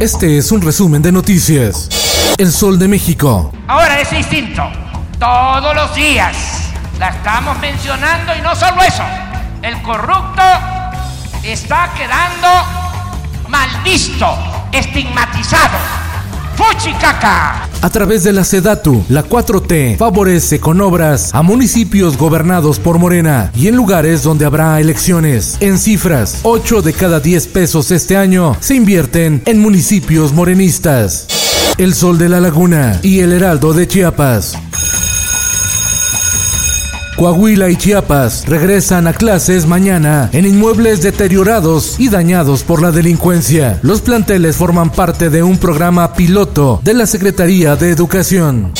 Este es un resumen de noticias. El Sol de México. Ahora es distinto. Todos los días la estamos mencionando y no solo eso. El corrupto está quedando mal visto, estigmatizado. A través de la SEDATU, la 4T favorece con obras a municipios gobernados por Morena y en lugares donde habrá elecciones. En cifras, 8 de cada 10 pesos este año se invierten en municipios morenistas. El Sol de la Laguna y el Heraldo de Chiapas. Coahuila y Chiapas regresan a clases mañana en inmuebles deteriorados y dañados por la delincuencia. Los planteles forman parte de un programa piloto de la Secretaría de Educación.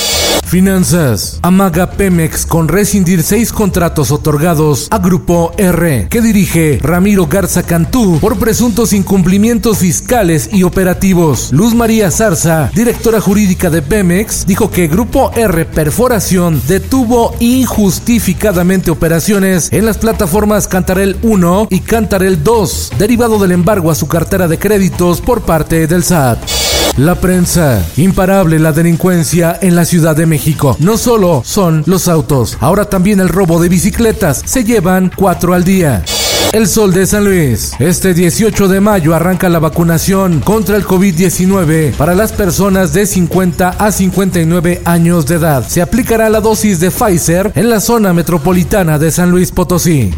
Finanzas. Amaga Pemex con rescindir seis contratos otorgados a Grupo R, que dirige Ramiro Garza Cantú por presuntos incumplimientos fiscales y operativos. Luz María Zarza, directora jurídica de Pemex, dijo que Grupo R Perforación detuvo injustificadamente operaciones en las plataformas Cantarel 1 y Cantarel 2, derivado del embargo a su cartera de créditos por parte del SAT. La prensa. Imparable la delincuencia en la Ciudad de México. No solo son los autos, ahora también el robo de bicicletas. Se llevan cuatro al día. El Sol de San Luis. Este 18 de mayo arranca la vacunación contra el COVID-19 para las personas de 50 a 59 años de edad. Se aplicará la dosis de Pfizer en la zona metropolitana de San Luis Potosí.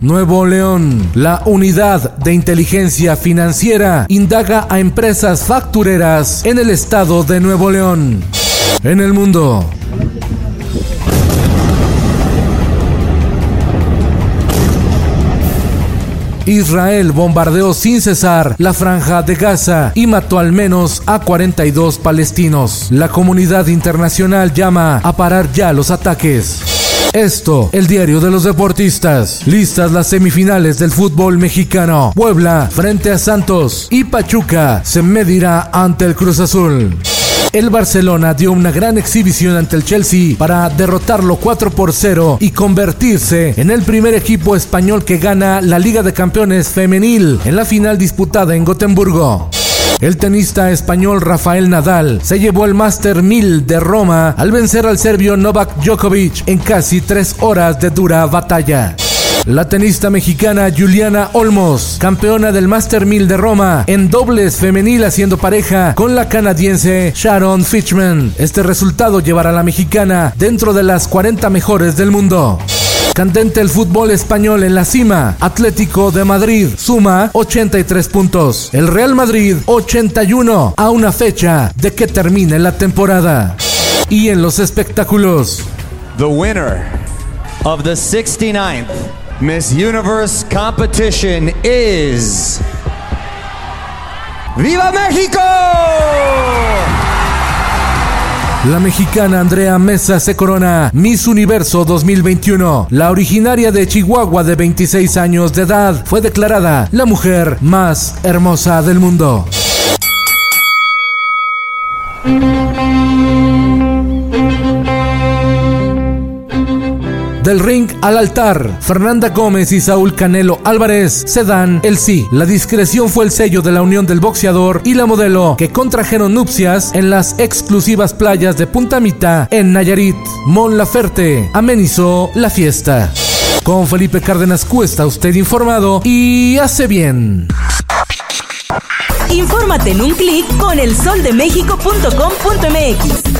Nuevo León. La unidad de inteligencia financiera indaga a empresas factureras en el estado de Nuevo León. En el mundo. Israel bombardeó sin cesar la franja de Gaza y mató al menos a 42 palestinos. La comunidad internacional llama a parar ya los ataques. Esto, el diario de los deportistas. Listas las semifinales del fútbol mexicano. Puebla frente a Santos y Pachuca se medirá ante el Cruz Azul. El Barcelona dio una gran exhibición ante el Chelsea para derrotarlo 4 por 0 y convertirse en el primer equipo español que gana la Liga de Campeones femenil en la final disputada en Gotemburgo. El tenista español Rafael Nadal se llevó el Master 1000 de Roma al vencer al serbio Novak Djokovic en casi tres horas de dura batalla. La tenista mexicana Juliana Olmos, campeona del Master 1000 de Roma en dobles femenil haciendo pareja con la canadiense Sharon Fitchman. Este resultado llevará a la mexicana dentro de las 40 mejores del mundo. Candente el fútbol español en la cima. Atlético de Madrid suma 83 puntos. El Real Madrid 81 a una fecha de que termine la temporada. Y en los espectáculos. The winner of the 69th Miss Universe competition is. ¡Viva México! La mexicana Andrea Mesa se corona Miss Universo 2021. La originaria de Chihuahua de 26 años de edad fue declarada la mujer más hermosa del mundo. Del ring al altar, Fernanda Gómez y Saúl Canelo Álvarez se dan el sí. La discreción fue el sello de la unión del boxeador y la modelo que contrajeron nupcias en las exclusivas playas de Punta Mita en Nayarit. Mon Laferte amenizó la fiesta. Con Felipe Cárdenas Cuesta, usted informado y hace bien. Infórmate en un clic con elsoldemexico.com.mx.